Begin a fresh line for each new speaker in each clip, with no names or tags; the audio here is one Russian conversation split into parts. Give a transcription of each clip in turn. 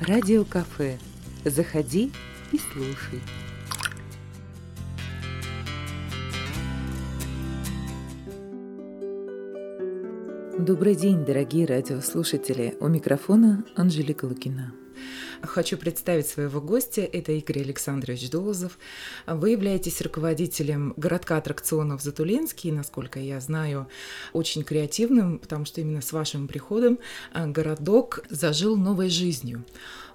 Радиокафе. Заходи и слушай. Добрый день, дорогие радиослушатели. У микрофона Анжелика Лукина. Хочу представить своего гостя. Это Игорь Александрович Долозов. Вы являетесь руководителем городка аттракционов Затулинский, насколько я знаю, очень креативным, потому что именно с вашим приходом а, городок зажил новой жизнью.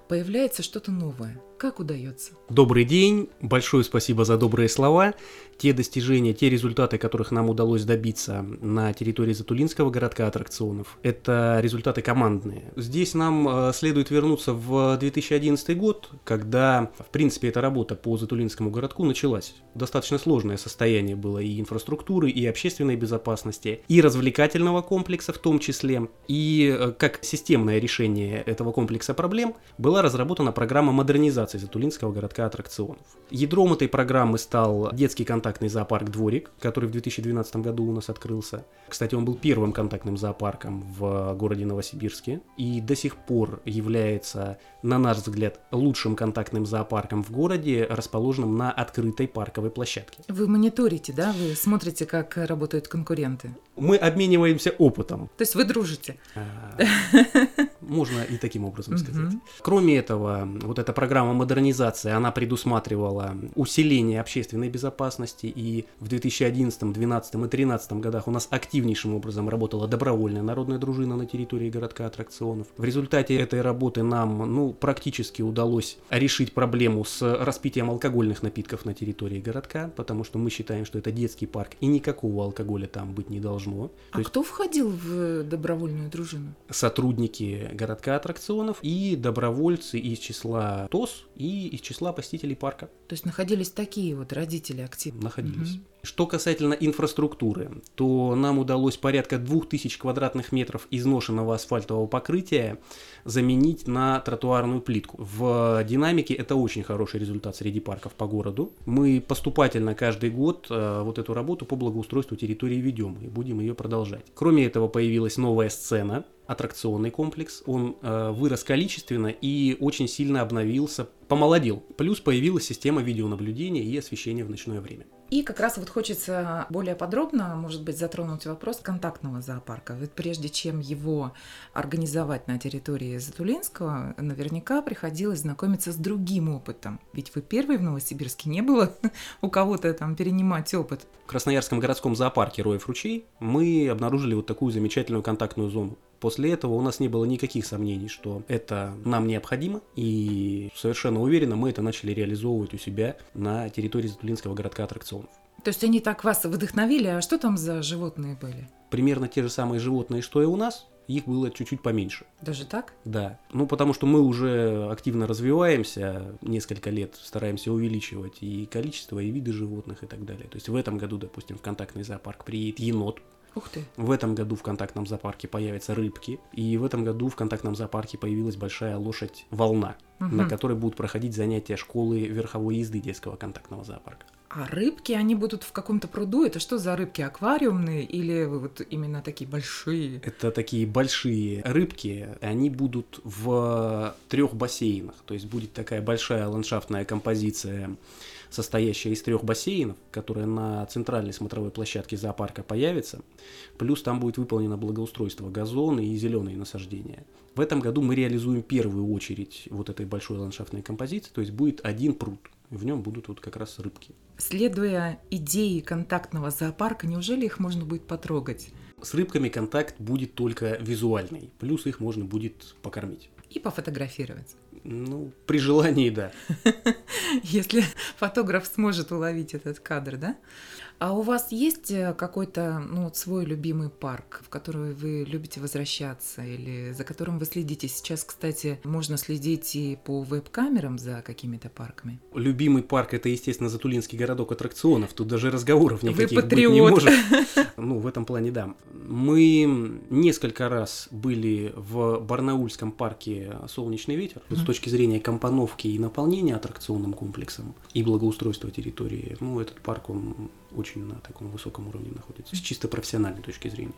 Появляется что-то новое. Как удается?
Добрый день, большое спасибо за добрые слова. Те достижения, те результаты, которых нам удалось добиться на территории Затулинского городка аттракционов, это результаты командные. Здесь нам э, следует вернуться в 2011 год, когда, в принципе, эта работа по Затулинскому городку началась. Достаточно сложное состояние было и инфраструктуры, и общественной безопасности, и развлекательного комплекса в том числе. И э, как системное решение этого комплекса проблем была разработана программа модернизации организации Затулинского городка аттракционов. Ядром этой программы стал детский контактный зоопарк «Дворик», который в 2012 году у нас открылся. Кстати, он был первым контактным зоопарком в городе Новосибирске и до сих пор является, на наш взгляд, лучшим контактным зоопарком в городе, расположенным на открытой парковой площадке.
Вы мониторите, да? Вы смотрите, как работают конкуренты?
Мы обмениваемся опытом.
То есть вы дружите?
Можно и таким образом сказать. Кроме этого, вот эта программа модернизации, она предусматривала усиление общественной безопасности, и в 2011, 2012 и 2013 годах у нас активнейшим образом работала добровольная народная дружина на территории городка аттракционов. В результате этой работы нам ну, практически удалось решить проблему с распитием алкогольных напитков на территории городка, потому что мы считаем, что это детский парк, и никакого алкоголя там быть не должно.
А То кто есть... входил в добровольную дружину?
Сотрудники городка аттракционов и добровольцы из числа ТОС и из числа посетителей парка.
То есть находились такие вот родители активные?
Находились. Угу. Что касательно инфраструктуры, то нам удалось порядка 2000 квадратных метров изношенного асфальтового покрытия заменить на тротуарную плитку. В динамике это очень хороший результат среди парков по городу. Мы поступательно каждый год э, вот эту работу по благоустройству территории ведем и будем ее продолжать. Кроме этого появилась новая сцена, аттракционный комплекс. Он э, вырос количественно и очень сильно обновился, помолодел. Плюс появилась система видеонаблюдения и освещения в ночное время.
И как раз вот хочется более подробно, может быть, затронуть вопрос контактного зоопарка. Ведь прежде чем его организовать на территории Затулинского, наверняка приходилось знакомиться с другим опытом. Ведь вы первый в Новосибирске, не было у кого-то там перенимать опыт.
В Красноярском городском зоопарке Роев ручей мы обнаружили вот такую замечательную контактную зону. После этого у нас не было никаких сомнений, что это нам необходимо, и совершенно уверенно мы это начали реализовывать у себя на территории Затулинского городка аттракционов.
То есть они так вас вдохновили, а что там за животные были?
Примерно те же самые животные, что и у нас, их было чуть-чуть поменьше.
Даже так?
Да. Ну, потому что мы уже активно развиваемся, несколько лет стараемся увеличивать и количество, и виды животных и так далее. То есть в этом году, допустим, в контактный зоопарк приедет енот,
Ух ты.
В этом году в контактном зоопарке появятся рыбки. И в этом году в контактном зоопарке появилась большая лошадь волна, угу. на которой будут проходить занятия школы верховой езды детского контактного зоопарка.
А рыбки, они будут в каком-то пруду? Это что за рыбки? Аквариумные или вот именно такие большие?
Это такие большие рыбки. Они будут в трех бассейнах. То есть будет такая большая ландшафтная композиция состоящая из трех бассейнов, которая на центральной смотровой площадке зоопарка появится. Плюс там будет выполнено благоустройство газоны и зеленые насаждения. В этом году мы реализуем первую очередь вот этой большой ландшафтной композиции, то есть будет один пруд. В нем будут вот как раз рыбки.
Следуя идее контактного зоопарка, неужели их можно будет потрогать?
С рыбками контакт будет только визуальный, плюс их можно будет покормить.
И пофотографировать.
Ну, при желании, да.
Если фотограф сможет уловить этот кадр, да? А у вас есть э, какой-то ну, свой любимый парк, в который вы любите возвращаться или за которым вы следите? Сейчас, кстати, можно следить и по веб-камерам за какими-то парками.
Любимый парк это, естественно, Затулинский городок аттракционов. Тут даже разговоров никаких быть не может. Ну, в этом плане да. Мы несколько раз были в Барнаульском парке Солнечный ветер с точки зрения компоновки и наполнения аттракционным комплексом и благоустройства территории. Ну, этот парк, он очень на таком высоком уровне находится, с чисто профессиональной точки зрения.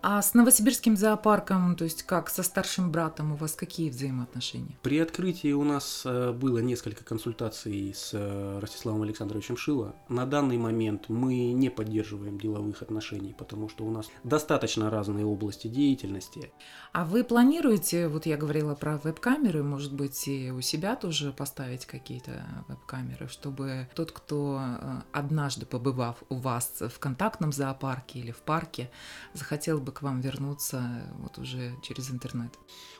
А с Новосибирским зоопарком, то есть как со старшим братом, у вас какие взаимоотношения?
При открытии у нас э, было несколько консультаций с э, Ростиславом Александровичем Шило. На данный момент мы не поддерживаем деловых отношений, потому что у нас достаточно разные области деятельности.
А вы планируете, вот я говорила про веб-камеры, может быть, и у себя тоже поставить какие-то веб-камеры, чтобы тот, кто э, однажды побывав у вас в контактном зоопарке или в парке, захотел бы к вам вернуться вот уже через интернет?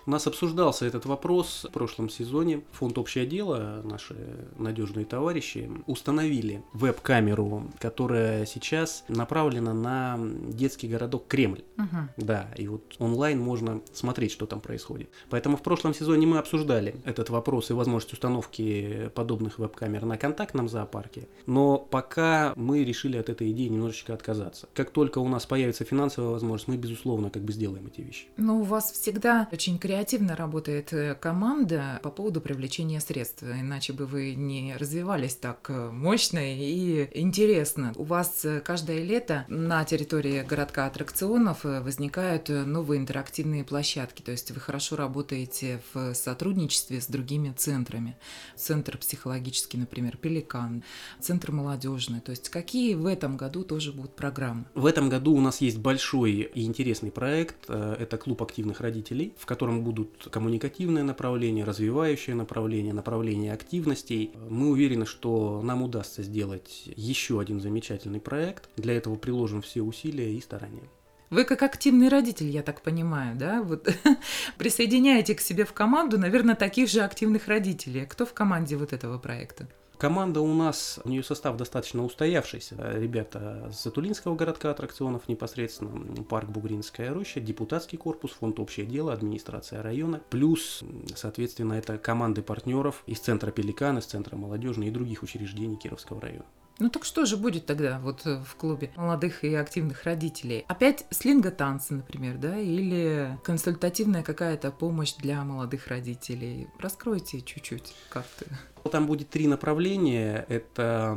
У нас обсуждался этот вопрос в прошлом сезоне. Фонд «Общее дело», наши надежные товарищи, установили веб-камеру, которая сейчас направлена на детский городок Кремль.
Угу.
Да, и вот онлайн можно смотреть, что там происходит. Поэтому в прошлом сезоне мы обсуждали этот вопрос и возможность установки подобных веб-камер на контактном зоопарке. Но пока мы решили от этой идеи немножечко отказаться. Как только у нас появится финансовая возможность, мы, безусловно, как бы сделаем эти вещи.
Ну, у вас всегда очень креативно креативно работает э, команда по поводу привлечения средств, иначе бы вы не развивались так э, мощно и интересно. У вас э, каждое лето на территории городка аттракционов возникают новые интерактивные площадки, то есть вы хорошо работаете в сотрудничестве с другими центрами. Центр психологический, например, Пеликан, Центр молодежный. То есть какие в этом году тоже будут программы?
В этом году у нас есть большой и интересный проект. Это клуб активных родителей, в котором будут коммуникативные направления, развивающие направления, направления активностей. Мы уверены, что нам удастся сделать еще один замечательный проект. Для этого приложим все усилия и старания.
Вы как активный родитель, я так понимаю, да, вот присоединяете к себе в команду, наверное, таких же активных родителей. Кто в команде вот этого проекта?
Команда у нас, у нее состав достаточно устоявшийся. Ребята с Затулинского городка аттракционов непосредственно, парк Бугринская роща, депутатский корпус, фонд общее дело, администрация района. Плюс, соответственно, это команды партнеров из центра Пеликан, из центра молодежной и других учреждений Кировского района.
Ну так что же будет тогда вот э, в клубе молодых и активных родителей? Опять слинго-танцы, например, да, или консультативная какая-то помощь для молодых родителей? Раскройте чуть-чуть как-то.
Там будет три направления. Это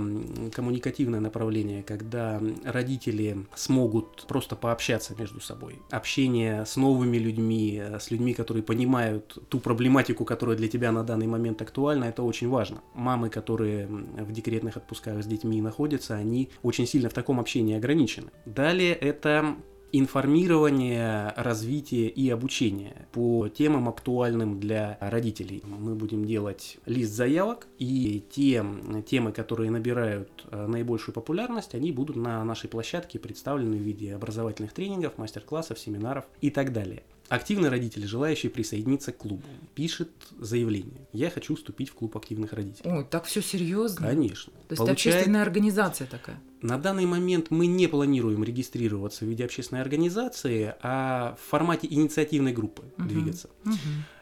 коммуникативное направление, когда родители смогут просто пообщаться между собой. Общение с новыми людьми, с людьми, которые понимают ту проблематику, которая для тебя на данный момент актуальна, это очень важно. Мамы, которые в декретных отпусках с детьми находятся, они очень сильно в таком общении ограничены. Далее это информирование, развитие и обучение по темам, актуальным для родителей. Мы будем делать лист заявок, и те темы, которые набирают э, наибольшую популярность, они будут на нашей площадке представлены в виде образовательных тренингов, мастер-классов, семинаров и так далее. Активный родитель, желающий присоединиться к клубу, пишет заявление. Я хочу вступить в клуб активных родителей.
Ой, так все серьезно?
Конечно.
То есть Получает... общественная организация такая?
На данный момент мы не планируем регистрироваться в виде общественной организации, а в формате инициативной группы угу. двигаться.
Угу.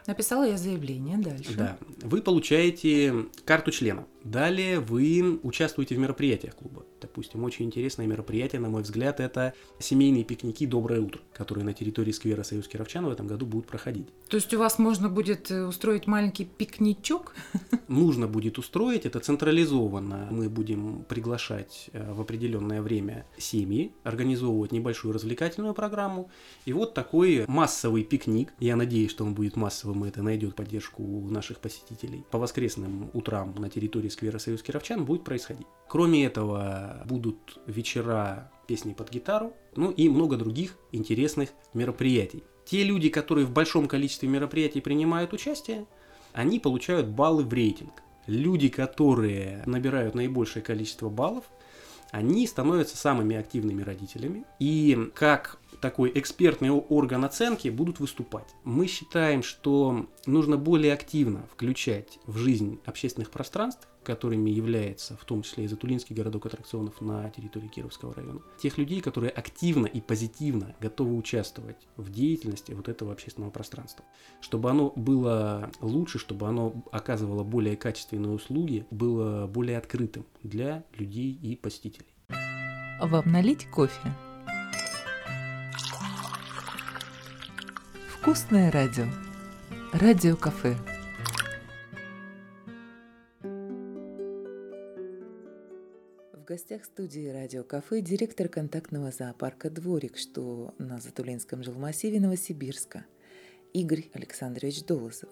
Написала я заявление дальше.
Да. Вы получаете карту члена. Далее вы участвуете в мероприятиях клуба. Допустим, очень интересное мероприятие, на мой взгляд, это семейные пикники «Доброе утро», которые на территории сквера Союз Кировчан в этом году будут проходить.
То есть у вас можно будет э, устроить маленький пикничок?
Нужно будет устроить, это централизованно. Мы будем приглашать э, в определенное время семьи, организовывать небольшую развлекательную программу. И вот такой массовый пикник, я надеюсь, что он будет массовым, и это найдет поддержку наших посетителей, по воскресным утрам на территории сквера Союз Кировчан будет происходить. Кроме этого, будут вечера песни под гитару, ну и много других интересных мероприятий. Те люди, которые в большом количестве мероприятий принимают участие, они получают баллы в рейтинг. Люди, которые набирают наибольшее количество баллов, они становятся самыми активными родителями. И как такой экспертный орган оценки будут выступать. Мы считаем, что нужно более активно включать в жизнь общественных пространств которыми является в том числе и Затулинский городок аттракционов на территории Кировского района, тех людей, которые активно и позитивно готовы участвовать в деятельности вот этого общественного пространства. Чтобы оно было лучше, чтобы оно оказывало более качественные услуги, было более открытым для людей и посетителей.
Вам налить кофе? Вкусное радио. Радио-кафе. Гостях студии «Радио Кафе» директор контактного зоопарка «Дворик», что на Затулинском жилмассиве Новосибирска, Игорь Александрович Долозов.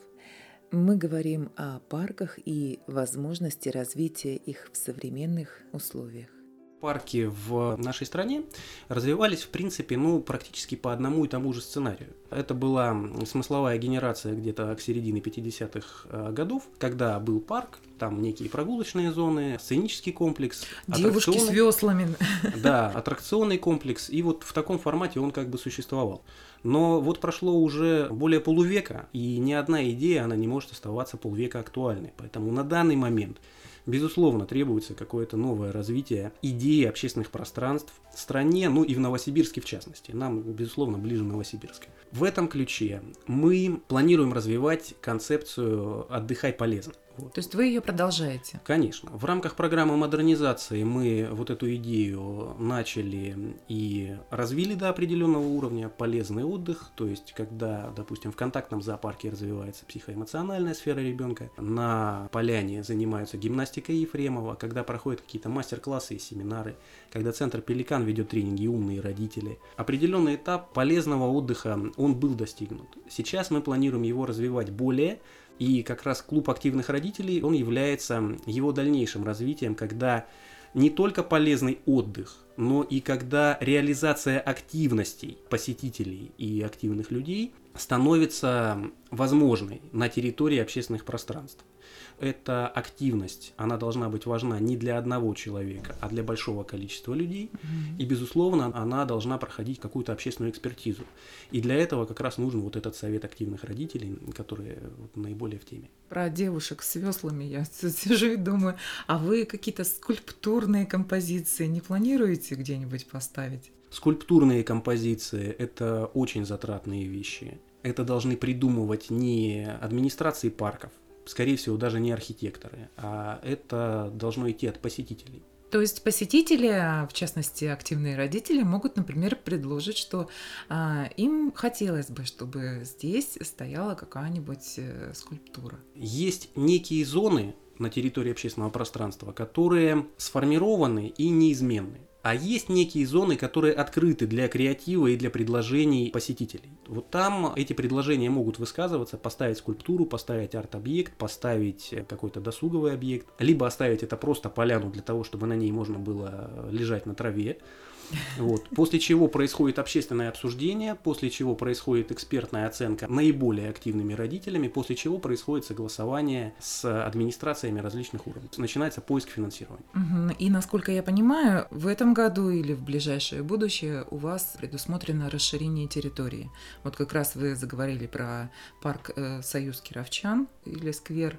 Мы говорим о парках и возможности развития их в современных условиях
парки в нашей стране развивались, в принципе, ну, практически по одному и тому же сценарию. Это была смысловая генерация где-то к середине 50-х э, годов, когда был парк, там некие прогулочные зоны, сценический комплекс.
Девушки с веслами.
Да, аттракционный комплекс. И вот в таком формате он как бы существовал. Но вот прошло уже более полувека, и ни одна идея, она не может оставаться полвека актуальной. Поэтому на данный момент Безусловно, требуется какое-то новое развитие идеи общественных пространств в стране, ну и в Новосибирске в частности. Нам, безусловно, ближе Новосибирска. В этом ключе мы планируем развивать концепцию «отдыхай полезно».
Вот. То есть вы ее продолжаете?
Конечно. В рамках программы модернизации мы вот эту идею начали и развили до определенного уровня полезный отдых, то есть когда, допустим, в контактном зоопарке развивается психоэмоциональная сфера ребенка, на поляне занимаются гимнастикой Ефремова, когда проходят какие-то мастер-классы и семинары, когда центр Пеликан ведет тренинги «Умные родители». Определенный этап полезного отдыха, он был достигнут. Сейчас мы планируем его развивать более, и как раз клуб активных родителей, он является его дальнейшим развитием, когда не только полезный отдых, но и когда реализация активностей посетителей и активных людей становится возможной на территории общественных пространств эта активность, она должна быть важна не для одного человека, а для большого количества людей. И, безусловно, она должна проходить какую-то общественную экспертизу. И для этого как раз нужен вот этот совет активных родителей, которые вот наиболее в теме.
Про девушек с веслами я сижу и думаю, а вы какие-то скульптурные композиции не планируете где-нибудь поставить?
Скульптурные композиции – это очень затратные вещи. Это должны придумывать не администрации парков, скорее всего, даже не архитекторы, а это должно идти от посетителей.
То есть посетители, в частности активные родители, могут, например, предложить, что а, им хотелось бы, чтобы здесь стояла какая-нибудь э, скульптура.
Есть некие зоны на территории общественного пространства, которые сформированы и неизменны. А есть некие зоны, которые открыты для креатива и для предложений посетителей. Вот там эти предложения могут высказываться, поставить скульптуру, поставить арт-объект, поставить какой-то досуговый объект, либо оставить это просто поляну для того, чтобы на ней можно было лежать на траве. Вот. После чего происходит общественное обсуждение, после чего происходит экспертная оценка наиболее активными родителями, после чего происходит согласование с администрациями различных уровней. Начинается поиск финансирования.
И насколько я понимаю, в этом году или в ближайшее будущее у вас предусмотрено расширение территории. Вот как раз вы заговорили про парк э, Союз Кировчан или сквер.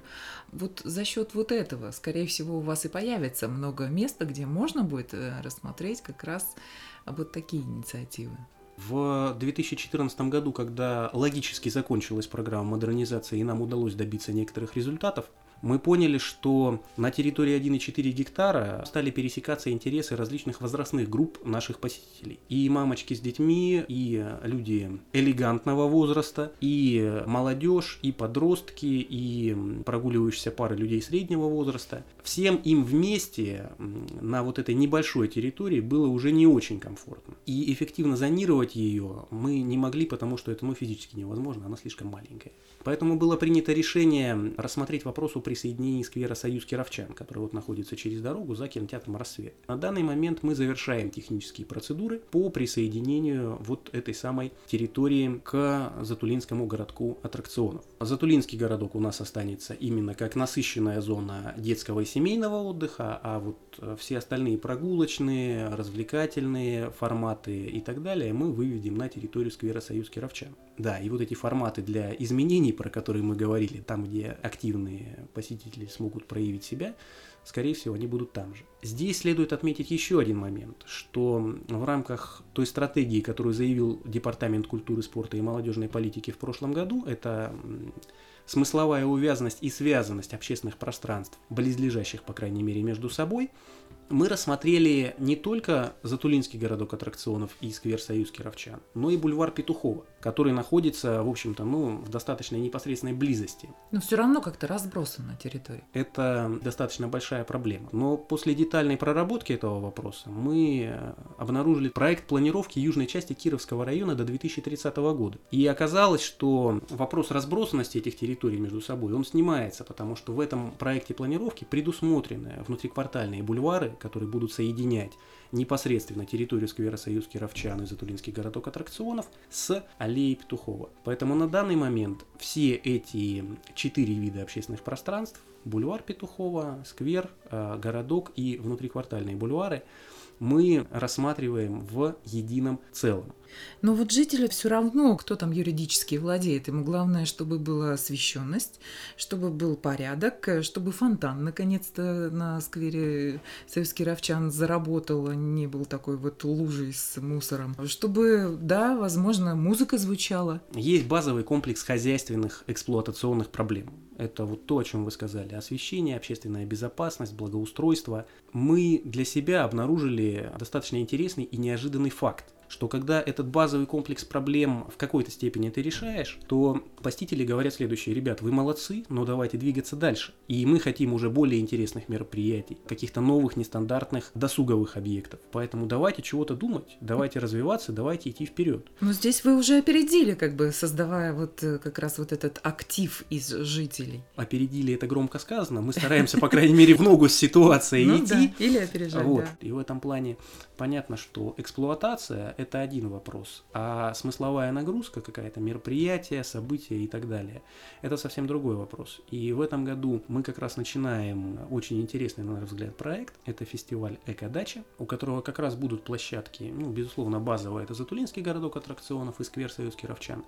Вот за счет вот этого, скорее всего, у вас и появится много места, где можно будет э, рассмотреть как раз вот такие инициативы?
В 2014 году, когда логически закончилась программа модернизации и нам удалось добиться некоторых результатов, мы поняли, что на территории 1,4 гектара стали пересекаться интересы различных возрастных групп наших посетителей. И мамочки с детьми, и люди элегантного возраста, и молодежь, и подростки, и прогуливающиеся пары людей среднего возраста. Всем им вместе на вот этой небольшой территории было уже не очень комфортно. И эффективно зонировать ее мы не могли, потому что это ну, физически невозможно, она слишком маленькая. Поэтому было принято решение рассмотреть вопрос о присоединении сквера «Союз Кировчан», который вот находится через дорогу за кинотеатром «Рассвет». На данный момент мы завершаем технические процедуры по присоединению вот этой самой территории к Затулинскому городку аттракционов. Затулинский городок у нас останется именно как насыщенная зона детского и семейного отдыха, а вот все остальные прогулочные, развлекательные форматы и так далее мы выведем на территорию сквера «Союз Кировчан». Да, и вот эти форматы для изменений, про которые мы говорили, там, где активные посетители смогут проявить себя, скорее всего, они будут там же. Здесь следует отметить еще один момент, что в рамках той стратегии, которую заявил Департамент культуры, спорта и молодежной политики в прошлом году, это смысловая увязанность и связанность общественных пространств, близлежащих, по крайней мере, между собой, мы рассмотрели не только Затулинский городок аттракционов и сквер Союз Кировчан, но и бульвар Петухова – который находится, в общем-то, ну, в достаточно непосредственной близости.
Но все равно как-то разбросан на территории.
Это достаточно большая проблема. Но после детальной проработки этого вопроса мы обнаружили проект планировки южной части Кировского района до 2030 года. И оказалось, что вопрос разбросанности этих территорий между собой, он снимается, потому что в этом проекте планировки предусмотрены внутриквартальные бульвары, которые будут соединять непосредственно территорию сквера Союз Кировчан и Затулинский городок аттракционов с аллеей Петухова. Поэтому на данный момент все эти четыре вида общественных пространств, бульвар Петухова, сквер, э, городок и внутриквартальные бульвары, мы рассматриваем в едином целом.
Но вот жители все равно, кто там юридически владеет, ему главное, чтобы была освещенность, чтобы был порядок, чтобы фонтан наконец-то на сквере Советский Равчан заработал, а не был такой вот лужей с мусором, чтобы, да, возможно, музыка звучала.
Есть базовый комплекс хозяйственных эксплуатационных проблем. Это вот то, о чем вы сказали. Освещение, общественная безопасность, благоустройство. Мы для себя обнаружили достаточно интересный и неожиданный факт что когда этот базовый комплекс проблем в какой-то степени ты решаешь, то посетители говорят следующее, ребят, вы молодцы, но давайте двигаться дальше. И мы хотим уже более интересных мероприятий, каких-то новых нестандартных досуговых объектов. Поэтому давайте чего-то думать, давайте развиваться, давайте идти вперед.
Но здесь вы уже опередили, как бы создавая вот э, как раз вот этот актив из жителей.
Опередили, это громко сказано. Мы стараемся, по крайней мере, в ногу с ситуацией ну идти.
Или опережать,
Вот. И в этом плане понятно, что эксплуатация это один вопрос, а смысловая нагрузка какая-то, мероприятие, события и так далее, это совсем другой вопрос. И в этом году мы как раз начинаем очень интересный, на наш взгляд, проект. Это фестиваль «Экодача», у которого как раз будут площадки, ну, безусловно, базовая, это Затулинский городок аттракционов и сквер Союз Кировчан.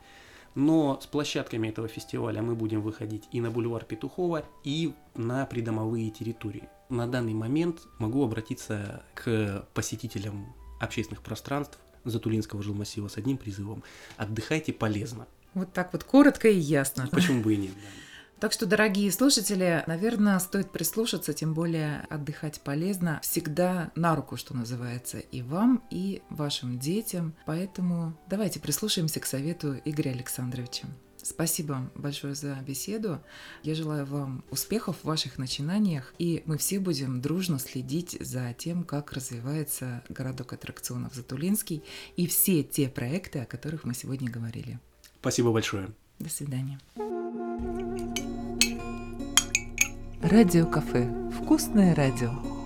Но с площадками этого фестиваля мы будем выходить и на бульвар Петухова, и на придомовые территории. На данный момент могу обратиться к посетителям общественных пространств, Затулинского жилмассива с одним призывом «Отдыхайте полезно».
Вот так вот коротко и ясно.
Почему бы и нет, да.
Так что, дорогие слушатели, наверное, стоит прислушаться, тем более отдыхать полезно, всегда на руку, что называется, и вам, и вашим детям. Поэтому давайте прислушаемся к совету Игоря Александровича. Спасибо большое за беседу. Я желаю вам успехов в ваших начинаниях, и мы все будем дружно следить за тем, как развивается городок аттракционов Затулинский и все те проекты, о которых мы сегодня говорили.
Спасибо большое.
До свидания. Радио кафе. Вкусное радио.